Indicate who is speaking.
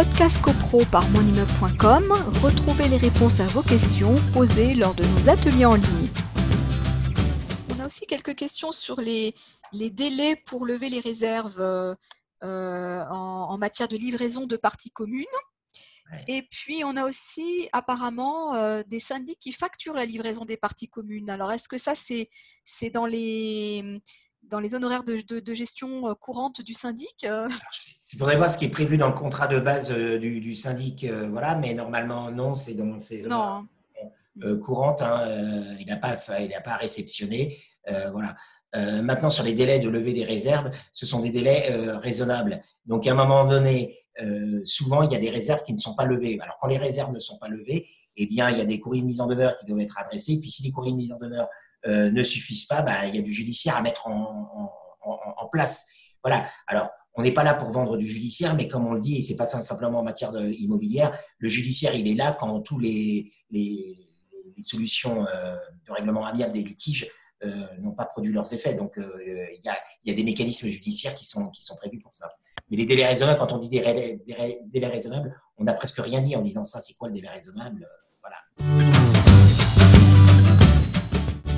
Speaker 1: Podcast CoPro par monimmeuble.com, retrouvez les réponses à vos questions posées lors de nos ateliers en ligne. On a aussi quelques questions sur les, les délais pour lever les réserves euh, euh, en, matière de livraison de parties communes. Et puis, on a aussi apparemment euh, des syndics qui facturent la livraison des parties communes. Alors, est-ce que ça, c'est dans les, dans les honoraires de, de, gestion courante du syndic
Speaker 2: Il faudrait voir ce qui est prévu dans le contrat de base du, du syndic, voilà, mais normalement, non, c'est dans ces honoraires courantes. Hein, il n'a pas, pas réceptionné. voilà. Euh, maintenant, sur les délais de levée des réserves, ce sont des délais euh, raisonnables. Donc, à un moment donné, euh, souvent, il y a des réserves qui ne sont pas levées. Alors, quand les réserves ne sont pas levées, eh bien, il y a des courriers de mise en demeure qui doivent être adressés. Puis, si les courriers de mise en demeure ne suffisent pas, bah, il y a du judiciaire à mettre en, place. Voilà. Alors, on n'est pas là pour vendre du judiciaire, mais comme on le dit, et c'est pas simplement en matière de, immobilière, le judiciaire, il est là quand tous les, les, solutions de règlement amiable des litiges euh, n'ont pas produit leurs effets. Donc, euh, il y a, y, a, des mécanismes judiciaires qui sont, qui sont prévus pour ça. Mais les délais raisonnables, quand on dit délais, délais, raisonnables, on n'a presque rien dit en disant ça. C'est quoi le délai raisonnable Voilà.